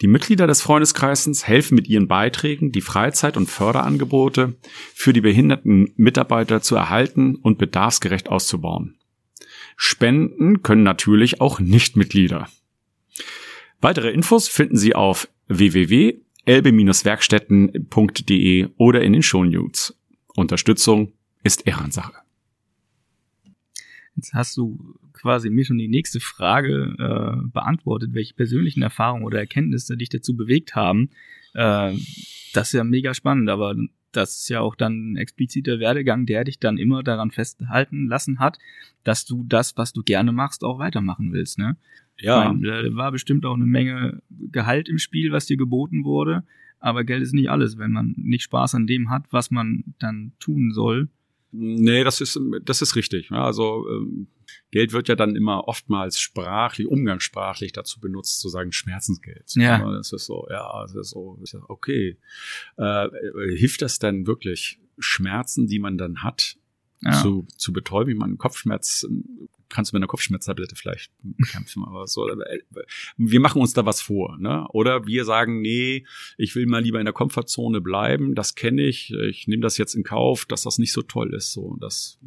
Die Mitglieder des Freundeskreises helfen mit ihren Beiträgen, die Freizeit- und Förderangebote für die behinderten Mitarbeiter zu erhalten und bedarfsgerecht auszubauen. Spenden können natürlich auch Nichtmitglieder. Weitere Infos finden Sie auf www elbe-werkstätten.de oder in den Shownotes. Unterstützung ist Ehrensache. Jetzt hast du quasi mir schon die nächste Frage äh, beantwortet, welche persönlichen Erfahrungen oder Erkenntnisse dich dazu bewegt haben. Äh, das ist ja mega spannend, aber das ist ja auch dann ein expliziter Werdegang, der dich dann immer daran festhalten lassen hat, dass du das, was du gerne machst, auch weitermachen willst. Ne? Ja. Meine, da war bestimmt auch eine Menge Gehalt im Spiel, was dir geboten wurde. Aber Geld ist nicht alles, wenn man nicht Spaß an dem hat, was man dann tun soll. Nee, das ist, das ist richtig. Also ähm, Geld wird ja dann immer oftmals sprachlich, umgangssprachlich dazu benutzt, zu sagen Schmerzensgeld. Ja. Das ist so, ja, das ist so, okay. Äh, hilft das denn wirklich, Schmerzen, die man dann hat, ja. zu, zu betäuben? Ich meine, Kopfschmerz kannst du mit einer Kopfschmerztablette vielleicht kämpfen, aber so, äh, wir machen uns da was vor, ne? Oder wir sagen, nee, ich will mal lieber in der Komfortzone bleiben, das kenne ich, ich nehme das jetzt in Kauf, dass das nicht so toll ist, so, das,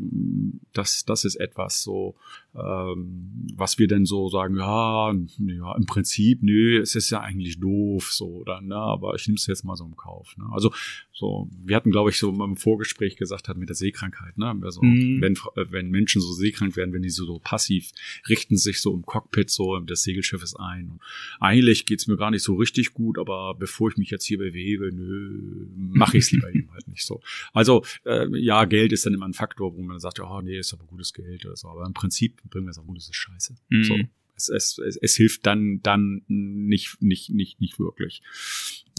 das, das ist etwas so, ähm, was wir denn so sagen, ja, ja, im Prinzip, nö, es ist ja eigentlich doof, so, oder, ne, aber ich nehme es jetzt mal so im Kauf, ne? Also, so, wir hatten, glaube ich, so im Vorgespräch gesagt hat mit der Seekrankheit, ne? Also, mhm. wenn, wenn Menschen so seekrank werden, wenn die so so passiv, richten sich so im Cockpit so des Segelschiffes ein. Und eigentlich geht's mir gar nicht so richtig gut, aber bevor ich mich jetzt hier bewege, nö, mache ich es lieber [laughs] eben halt nicht so. Also äh, ja, Geld ist dann immer ein Faktor, wo man sagt, oh nee, ist aber gutes Geld oder so. Aber im Prinzip bringen wir es auch gut, das ist scheiße. Mhm. So. Es, es, es, es hilft dann, dann nicht, nicht, nicht, nicht wirklich.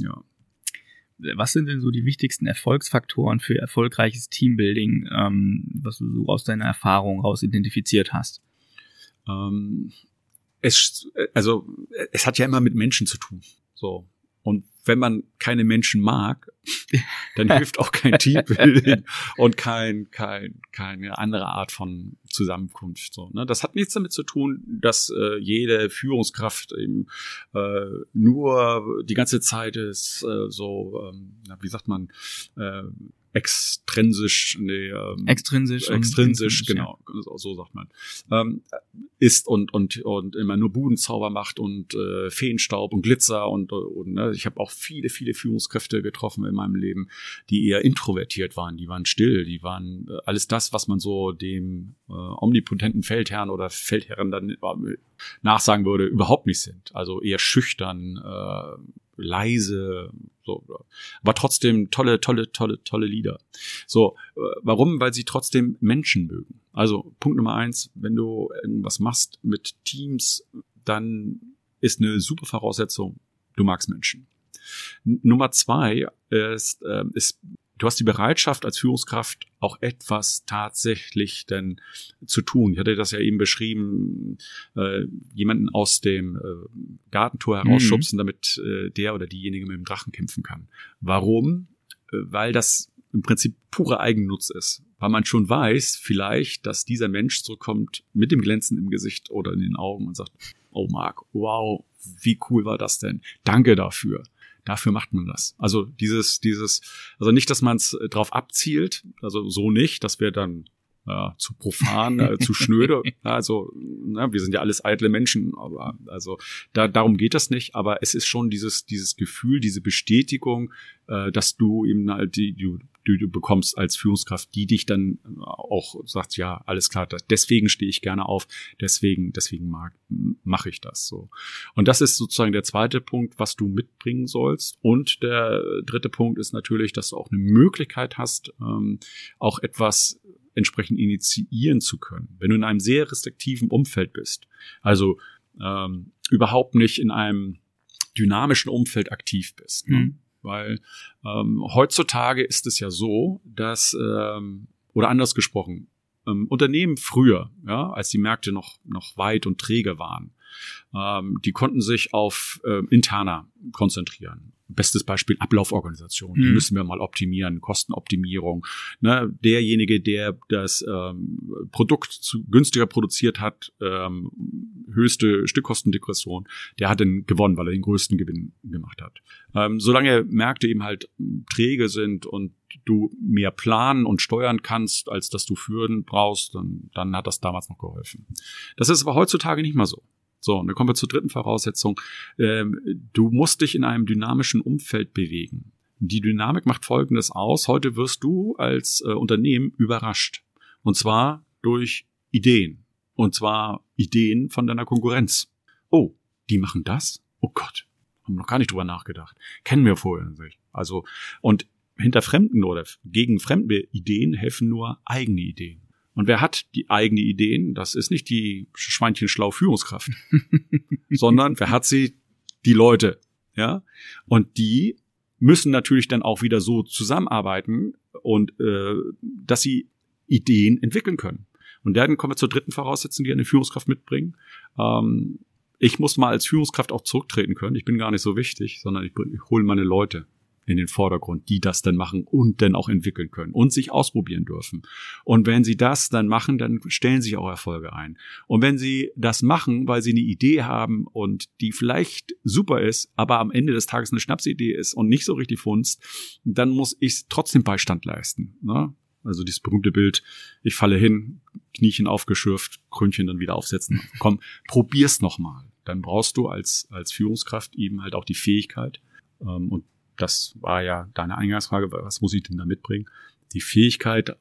Ja was sind denn so die wichtigsten Erfolgsfaktoren für erfolgreiches Teambuilding, ähm, was du so aus deiner Erfahrung raus identifiziert hast? Ähm, es, also, es hat ja immer mit Menschen zu tun. So. Und wenn man keine Menschen mag, [laughs] dann hilft auch kein Teambuilding [laughs] und kein, kein, keine andere Art von Zusammenkunft. So, ne? Das hat nichts damit zu tun, dass äh, jede Führungskraft eben äh, nur die ganze Zeit ist äh, so, ähm, wie sagt man, äh, extrinsisch, nee, ähm, extrinsisch, extrinsisch, genau, ja. so, sagt man, ähm, ist und und und immer nur Budenzauber macht und äh, Feenstaub und Glitzer und, und ne, ich habe auch viele viele Führungskräfte getroffen in meinem Leben, die eher introvertiert waren, die waren still, die waren äh, alles das, was man so dem äh, omnipotenten Feldherrn oder Feldherren dann äh, nachsagen würde, überhaupt nicht sind. Also eher schüchtern, äh, leise, so, aber trotzdem tolle, tolle, tolle, tolle Lieder. So, äh, warum? Weil sie trotzdem Menschen mögen. Also Punkt Nummer eins, wenn du irgendwas machst mit Teams, dann ist eine super Voraussetzung, du magst Menschen. Nummer zwei ist, äh, ist du hast die Bereitschaft als Führungskraft auch etwas tatsächlich denn zu tun. Ich hatte das ja eben beschrieben, äh, jemanden aus dem äh, Gartentor herausschubsen, mhm. damit äh, der oder diejenige mit dem Drachen kämpfen kann. Warum? Äh, weil das im Prinzip pure Eigennutz ist. Weil man schon weiß, vielleicht, dass dieser Mensch zurückkommt mit dem Glänzen im Gesicht oder in den Augen und sagt, oh Marc, wow, wie cool war das denn? Danke dafür Dafür macht man das. Also dieses, dieses, also nicht, dass man es drauf abzielt, also so nicht, dass wir dann ja, zu profan, äh, zu schnöde. [laughs] Also, na, wir sind ja alles eitle Menschen, aber also da, darum geht das nicht. Aber es ist schon dieses, dieses Gefühl, diese Bestätigung, äh, dass du eben halt die, die, die du bekommst als Führungskraft, die dich dann auch sagt, ja, alles klar, deswegen stehe ich gerne auf, deswegen, deswegen mag, mache ich das so. Und das ist sozusagen der zweite Punkt, was du mitbringen sollst. Und der dritte Punkt ist natürlich, dass du auch eine Möglichkeit hast, ähm, auch etwas entsprechend initiieren zu können. Wenn du in einem sehr restriktiven Umfeld bist, also ähm, überhaupt nicht in einem dynamischen Umfeld aktiv bist. Ne? Mhm. Weil ähm, heutzutage ist es ja so, dass, ähm, oder anders gesprochen, ähm, Unternehmen früher, ja, als die Märkte noch, noch weit und träge waren, ähm, die konnten sich auf äh, interner konzentrieren. Bestes Beispiel Ablauforganisation. Die mhm. müssen wir mal optimieren, Kostenoptimierung. Ne, derjenige, der das ähm, Produkt zu, günstiger produziert hat, ähm, höchste Stückkostendegression, der hat dann gewonnen, weil er den größten Gewinn gemacht hat. Ähm, solange Märkte eben halt träge sind und du mehr planen und steuern kannst, als dass du führen brauchst, dann, dann hat das damals noch geholfen. Das ist aber heutzutage nicht mehr so. So, und dann kommen wir zur dritten Voraussetzung. Ähm, du musst dich in einem dynamischen Umfeld bewegen. Die Dynamik macht Folgendes aus. Heute wirst du als äh, Unternehmen überrascht. Und zwar durch Ideen. Und zwar Ideen von deiner Konkurrenz. Oh, die machen das? Oh Gott, haben noch gar nicht drüber nachgedacht. Kennen wir vorher nicht. Also, und hinter fremden oder gegen fremde Ideen helfen nur eigene Ideen. Und wer hat die eigene Ideen? Das ist nicht die Schweinchenschlau Führungskraft, [laughs] sondern wer hat sie? Die Leute, ja. Und die müssen natürlich dann auch wieder so zusammenarbeiten und äh, dass sie Ideen entwickeln können. Und dann kommen wir zur dritten Voraussetzung, die eine Führungskraft mitbringen. Ähm, ich muss mal als Führungskraft auch zurücktreten können. Ich bin gar nicht so wichtig, sondern ich, ich hole meine Leute in den Vordergrund, die das dann machen und dann auch entwickeln können und sich ausprobieren dürfen. Und wenn sie das dann machen, dann stellen sich auch Erfolge ein. Und wenn sie das machen, weil sie eine Idee haben und die vielleicht super ist, aber am Ende des Tages eine Schnapsidee ist und nicht so richtig funzt, dann muss ich trotzdem Beistand leisten. Ne? Also dieses berühmte Bild, ich falle hin, Kniechen aufgeschürft, Krönchen dann wieder aufsetzen. Komm, probier's nochmal. Dann brauchst du als, als Führungskraft eben halt auch die Fähigkeit, ähm, und das war ja deine Eingangsfrage, was muss ich denn da mitbringen? Die Fähigkeit,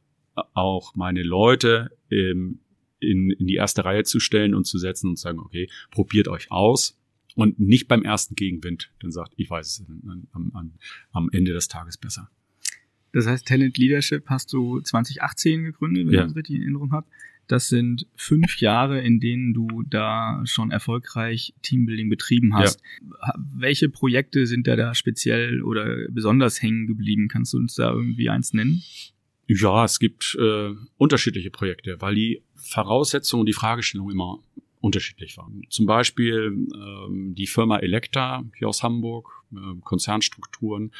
auch meine Leute ähm, in, in die erste Reihe zu stellen und zu setzen und zu sagen, okay, probiert euch aus und nicht beim ersten Gegenwind, dann sagt, ich weiß es am, am, am Ende des Tages besser. Das heißt, Talent Leadership hast du 2018 gegründet, wenn ja. ich das richtig in Erinnerung habe. Das sind fünf Jahre, in denen du da schon erfolgreich Teambuilding betrieben hast. Ja. Welche Projekte sind da da speziell oder besonders hängen geblieben? Kannst du uns da irgendwie eins nennen? Ja, es gibt äh, unterschiedliche Projekte, weil die Voraussetzungen und die Fragestellung immer unterschiedlich waren. Zum Beispiel ähm, die Firma Elekta hier aus Hamburg, Konzernstrukturen,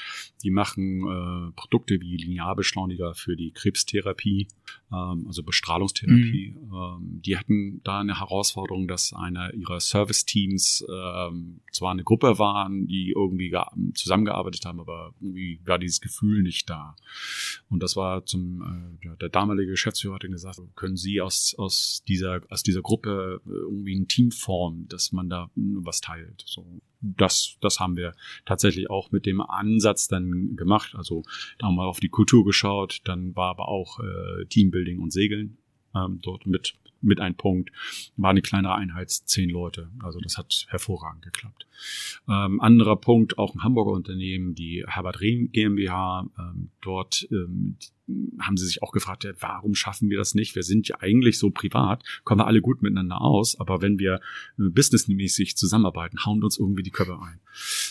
die machen äh, Produkte wie Linearbeschleuniger für die Krebstherapie, ähm, also Bestrahlungstherapie. Mhm. Ähm, die hatten da eine Herausforderung, dass einer ihrer Service-Teams ähm, zwar eine Gruppe waren, die irgendwie zusammengearbeitet haben, aber irgendwie war dieses Gefühl nicht da. Und das war zum äh, ja, der damalige Geschäftsführer hat gesagt, können Sie aus aus dieser aus dieser Gruppe äh, irgendwie ein Team formen, dass man da was teilt. So das, das haben wir tatsächlich auch mit dem Ansatz dann gemacht. Also da haben wir auf die Kultur geschaut, dann war aber auch äh, Teambuilding und Segeln ähm, dort mit mit ein Punkt. War eine kleinere Einheit, zehn Leute. Also das hat hervorragend geklappt. Ähm, anderer Punkt, auch ein Hamburger Unternehmen, die Herbert Rehn GmbH. Ähm, dort ähm, haben sie sich auch gefragt, ja, warum schaffen wir das nicht? Wir sind ja eigentlich so privat, kommen wir alle gut miteinander aus, aber wenn wir äh, businessmäßig zusammenarbeiten, hauen uns irgendwie die Köpfe ein.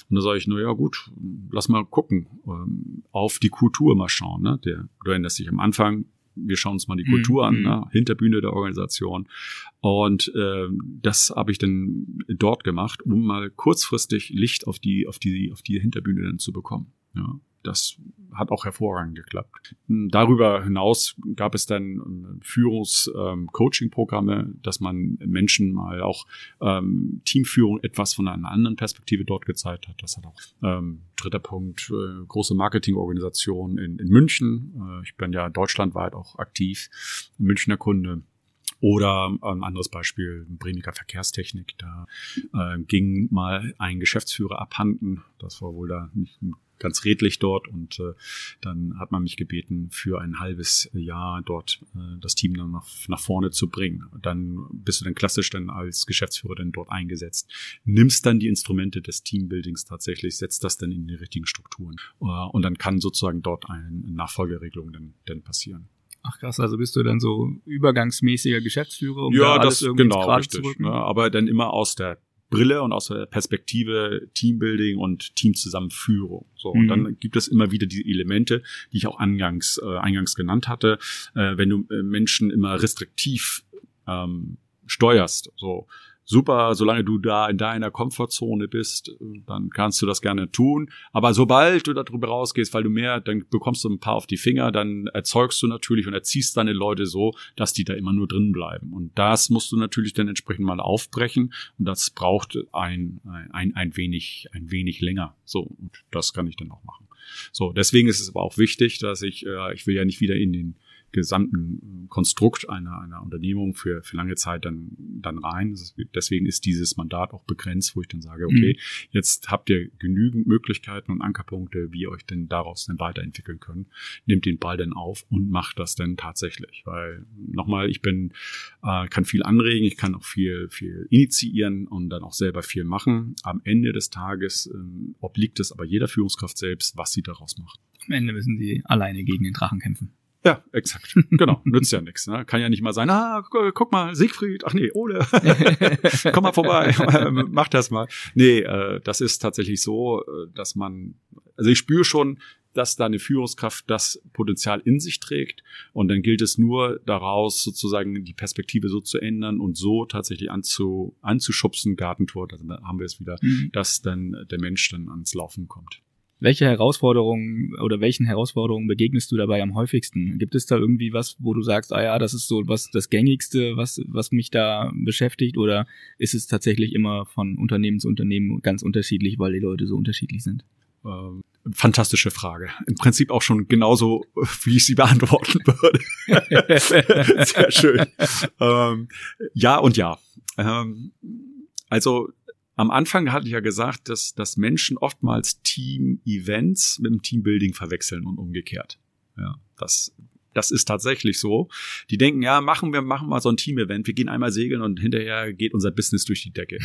Und da sage ich, na ja, gut, lass mal gucken, ähm, auf die Kultur mal schauen. Ne? Der, du erinnerst dich am Anfang, wir schauen uns mal die Kultur mhm. an, ne? Hinterbühne der Organisation. Und äh, das habe ich dann dort gemacht, um mal kurzfristig Licht auf die, auf die, auf die Hinterbühne dann zu bekommen. Ja. Das hat auch hervorragend geklappt. Darüber hinaus gab es dann ähm, Führungs-Coaching-Programme, ähm, dass man Menschen mal auch ähm, Teamführung etwas von einer anderen Perspektive dort gezeigt hat. Das hat auch ähm, dritter Punkt, äh, große Marketingorganisation in, in München. Äh, ich bin ja deutschlandweit auch aktiv, Münchner Kunde. Oder ein anderes Beispiel, Bremiker Verkehrstechnik. Da äh, ging mal ein Geschäftsführer abhanden. Das war wohl da nicht ganz redlich dort und äh, dann hat man mich gebeten, für ein halbes Jahr dort äh, das Team dann nach, nach vorne zu bringen. Dann bist du dann klassisch dann als Geschäftsführer dann dort eingesetzt, nimmst dann die Instrumente des Teambuildings tatsächlich, setzt das dann in die richtigen Strukturen äh, und dann kann sozusagen dort eine Nachfolgeregelung dann, dann passieren. Ach krass, also bist du dann so übergangsmäßiger Geschäftsführer, um ja, da alles das, irgendwie genau, richtig, ne, aber dann immer aus der Brille und aus der Perspektive Teambuilding und Teamzusammenführung. So, mhm. und dann gibt es immer wieder diese Elemente, die ich auch angangs, äh, eingangs genannt hatte. Äh, wenn du äh, Menschen immer restriktiv ähm, steuerst, so super, solange du da in deiner Komfortzone bist, dann kannst du das gerne tun. Aber sobald du darüber rausgehst, weil du mehr, dann bekommst du ein paar auf die Finger, dann erzeugst du natürlich und erziehst deine Leute so, dass die da immer nur drin bleiben. Und das musst du natürlich dann entsprechend mal aufbrechen. Und das braucht ein, ein, ein wenig, ein wenig länger. So, und das kann ich dann auch machen. So, deswegen ist es aber auch wichtig, dass ich, äh, ich will ja nicht wieder in den gesamten Konstrukt einer, einer Unternehmung für, für lange Zeit dann, dann rein. Deswegen ist dieses Mandat auch begrenzt, wo ich dann sage, okay, mhm. jetzt habt ihr genügend Möglichkeiten und Ankerpunkte, wie ihr euch denn daraus dann weiterentwickeln könnt. Nehmt den Ball dann auf und macht das dann tatsächlich. Weil nochmal, ich bin, äh, kann viel anregen, ich kann auch viel, viel initiieren und dann auch selber viel machen. Am Ende des Tages äh, obliegt es aber jeder Führungskraft selbst, was sie daraus macht. Am Ende müssen sie alleine gegen den Drachen kämpfen. Ja, exakt. [laughs] Genau. Nützt ja nichts. Ne? Kann ja nicht mal sein, ah, guck mal, Siegfried, ach nee, Ole, [laughs] komm mal vorbei, mach das mal. Nee, äh, das ist tatsächlich so, äh, dass man, also ich spüre schon, dass da eine Führungskraft das Potenzial in sich trägt und dann gilt es nur daraus sozusagen die Perspektive so zu ändern und so tatsächlich anzu, anzuschubsen, Gartentor, da haben wir es wieder, mhm. dass dann der Mensch dann ans Laufen kommt. Welche Herausforderungen oder welchen Herausforderungen begegnest du dabei am häufigsten? Gibt es da irgendwie was, wo du sagst, ah ja, das ist so was das gängigste, was was mich da beschäftigt oder ist es tatsächlich immer von Unternehmen zu Unternehmen ganz unterschiedlich, weil die Leute so unterschiedlich sind? Ähm, fantastische Frage. Im Prinzip auch schon genauso, [laughs] wie ich sie beantworten [laughs] würde. Sehr schön. [laughs] Ähm, ja und ja. Ähm, also am Anfang hatte ich ja gesagt, dass, dass Menschen oftmals Team-Events mit dem Teambuilding verwechseln und umgekehrt. Ja, das, das ist tatsächlich so. Die denken, ja, machen wir, machen mal so ein Team-Event. Wir gehen einmal segeln und hinterher geht unser Business durch die Decke.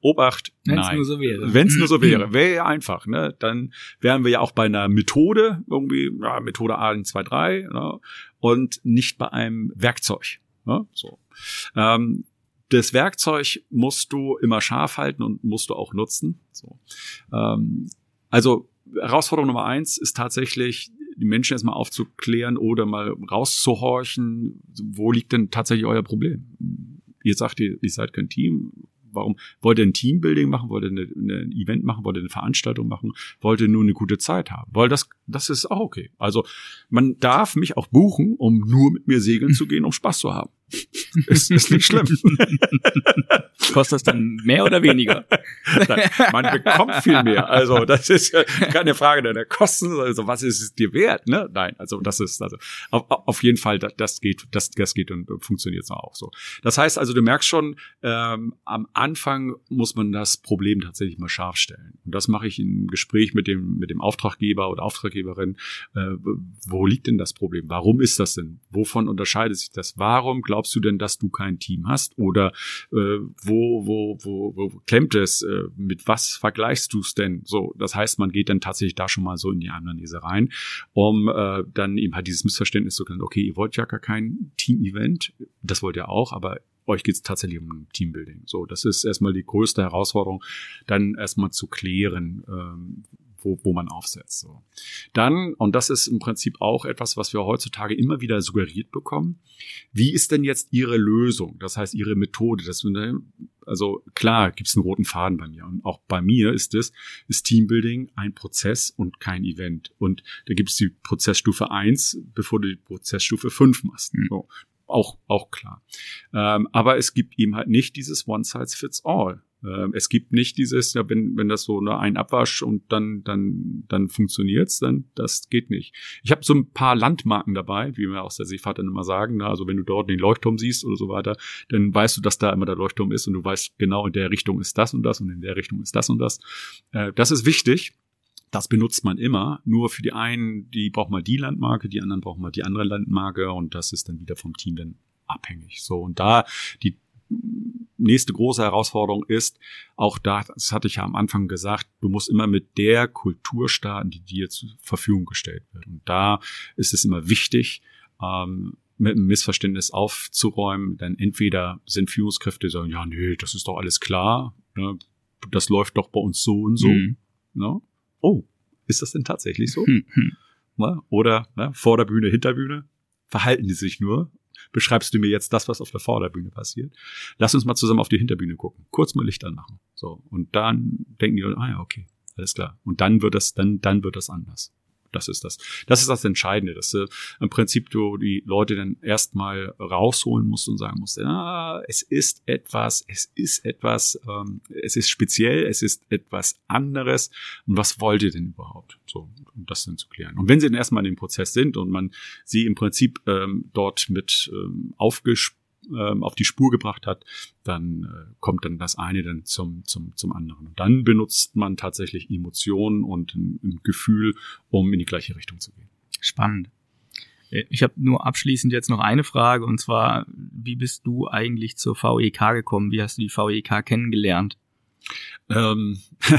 Obacht, Wenn's nein. Nur so wäre. Wenn es nur so [laughs] wäre, wäre ja einfach. Ne? Dann wären wir ja auch bei einer Methode, irgendwie, ja, Methode A, 2, 3, ne? und nicht bei einem Werkzeug. Ne? So. Ähm, das Werkzeug musst du immer scharf halten und musst du auch nutzen. So. Ähm, also Herausforderung Nummer eins ist tatsächlich, die Menschen erstmal aufzuklären oder mal rauszuhorchen, wo liegt denn tatsächlich euer Problem? Ihr sagt, ihr, ihr seid kein Team, warum wollt ihr ein Teambuilding machen, wollt ihr eine, ein Event machen, wollt ihr eine Veranstaltung machen, wollt ihr nur eine gute Zeit haben? Weil das, das ist auch okay. Also man darf mich auch buchen, um nur mit mir segeln zu gehen, um Spaß zu haben ist, ist nicht schlimm. [laughs] Kostet das dann mehr oder weniger? Man bekommt viel mehr. Also das ist keine Frage der Kosten. Also was ist es dir wert? Ne? Nein, also das ist also auf, auf jeden Fall das geht, das, das geht und funktioniert auch so. Das heißt also, du merkst schon, ähm, am Anfang muss man das Problem tatsächlich mal scharf stellen. Und das mache ich im Gespräch mit dem mit dem Auftraggeber oder Auftraggeberin. Äh, wo liegt denn das Problem? Warum ist das denn? Wovon unterscheidet sich das? Warum glaubst glaubst du denn, dass du kein Team hast? Oder äh, wo, wo, wo, wo klemmt es? Äh, mit was vergleichst du es denn? So, das heißt, man geht dann tatsächlich da schon mal so in die Analyse rein, um äh, dann eben halt dieses Missverständnis zu können, okay, ihr wollt ja gar kein Team-Event, das wollt ihr auch, aber euch geht es tatsächlich um Teambuilding. So, das ist erstmal die größte Herausforderung, dann erstmal zu klären, ähm, wo, wo man aufsetzt. So. Dann, und das ist im Prinzip auch etwas, was wir heutzutage immer wieder suggeriert bekommen, wie ist denn jetzt Ihre Lösung? Das heißt, Ihre Methode. Das, also klar gibt es einen roten Faden bei mir. Und auch bei mir ist es, ist Teambuilding ein Prozess und kein Event. Und da gibt es die Prozessstufe eins, bevor du die Prozessstufe fünf machst. Mhm. So auch, auch klar. Ähm, aber es gibt ihm halt nicht dieses One Size Fits All. Ähm, es gibt nicht dieses, ja, wenn, wenn das so ne, ein Abwasch und dann, dann, dann funktioniert's, dann das geht nicht. Ich habe so ein paar Landmarken dabei, wie wir aus der Seefahrt dann immer sagen. Ne? Also wenn du dort den Leuchtturm siehst oder so weiter, dann weißt du, dass da immer der Leuchtturm ist und du weißt genau, in der Richtung ist das und das und in der Richtung ist das und das. Äh, das ist wichtig. Das benutzt man immer. Nur für die einen, die braucht man die Landmarke, die anderen brauchen mal die andere Landmarke und das ist dann wieder vom Team dann abhängig. So und da die nächste große Herausforderung ist, auch da, das hatte ich ja am Anfang gesagt, du musst immer mit der Kultur starten, die dir zur Verfügung gestellt wird. Und da ist es immer wichtig, ähm, mit einem Missverständnis aufzuräumen, denn entweder sind Führungskräfte, die sagen, ja, nee, das ist doch alles klar, ne? das läuft doch bei uns so und so. Mhm. Ne? Oh, ist das denn tatsächlich so? Mhm. Ne? Oder ne, vor der Bühne, hinter Bühne, verhalten die sich nur beschreibst du mir jetzt das, was auf der Vorderbühne passiert. Lass uns mal zusammen auf die Hinterbühne gucken. Kurz mal Licht anmachen. So. Und dann denken die, ah ja, okay, alles klar. Und dann wird das, dann, dann wird das anders. Das ist das. Das ist das Entscheidende, dass du im Prinzip du die Leute dann erstmal rausholen musst und sagen musst, ja, es ist etwas, es ist etwas, ähm, es ist speziell, es ist etwas anderes. Und was wollt ihr denn überhaupt? So, um das dann zu klären. Und wenn sie dann erstmal in dem Prozess sind und man sie im Prinzip ähm, dort mit ähm, aufgespielt ähm, auf die Spur gebracht hat, dann äh, kommt dann das eine dann zum, zum, zum anderen. Und dann benutzt man tatsächlich Emotionen und ein, ein Gefühl, um in die gleiche Richtung zu gehen. Spannend. Äh, ich habe nur abschließend jetzt noch eine Frage und zwar, wie bist du eigentlich zur VEK gekommen? Wie hast du die VEK kennengelernt? Ähm, [laughs]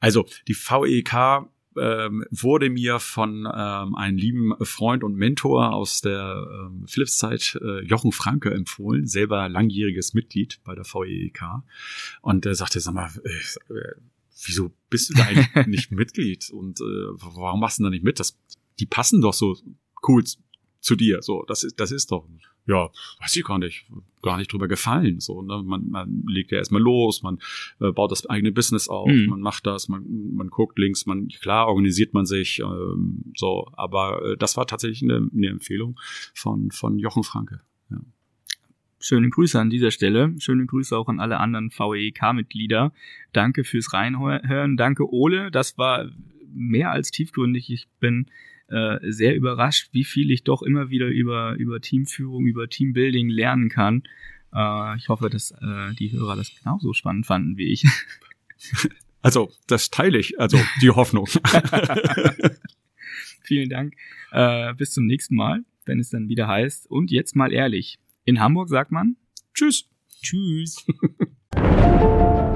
also die VEK ähm, wurde mir von ähm, einem lieben Freund und Mentor aus der ähm, Philips-Zeit, äh, Jochen Franke, empfohlen, selber langjähriges Mitglied bei der VEEK. Und er sagte, sag mal, äh, wieso bist du da eigentlich [laughs] nicht Mitglied? Und äh, warum machst du da nicht mit? Das, die passen doch so cool zu dir. So, das ist, das ist doch ja, weiß ich gar nicht, gar nicht drüber gefallen. So, ne? man, man legt ja erstmal los, man äh, baut das eigene Business auf, mhm. man macht das, man, man guckt links, man klar organisiert man sich, ähm, so, aber äh, das war tatsächlich eine, eine Empfehlung von von Jochen Franke. Ja. Schöne Grüße an dieser Stelle. Schöne Grüße auch an alle anderen VEK-Mitglieder. Danke fürs Reinhören. Danke, Ole. Das war mehr als tiefgründig. Ich bin äh, sehr überrascht, wie viel ich doch immer wieder über, über Teamführung, über Teambuilding lernen kann. Äh, ich hoffe, dass äh, die Hörer das genauso spannend fanden wie ich. [laughs] Also, das teile ich, also die Hoffnung. [laughs] Vielen Dank. Äh, bis zum nächsten Mal, wenn es dann wieder heißt. Und jetzt mal ehrlich. In Hamburg sagt man Tschüss. Tschüss. [laughs]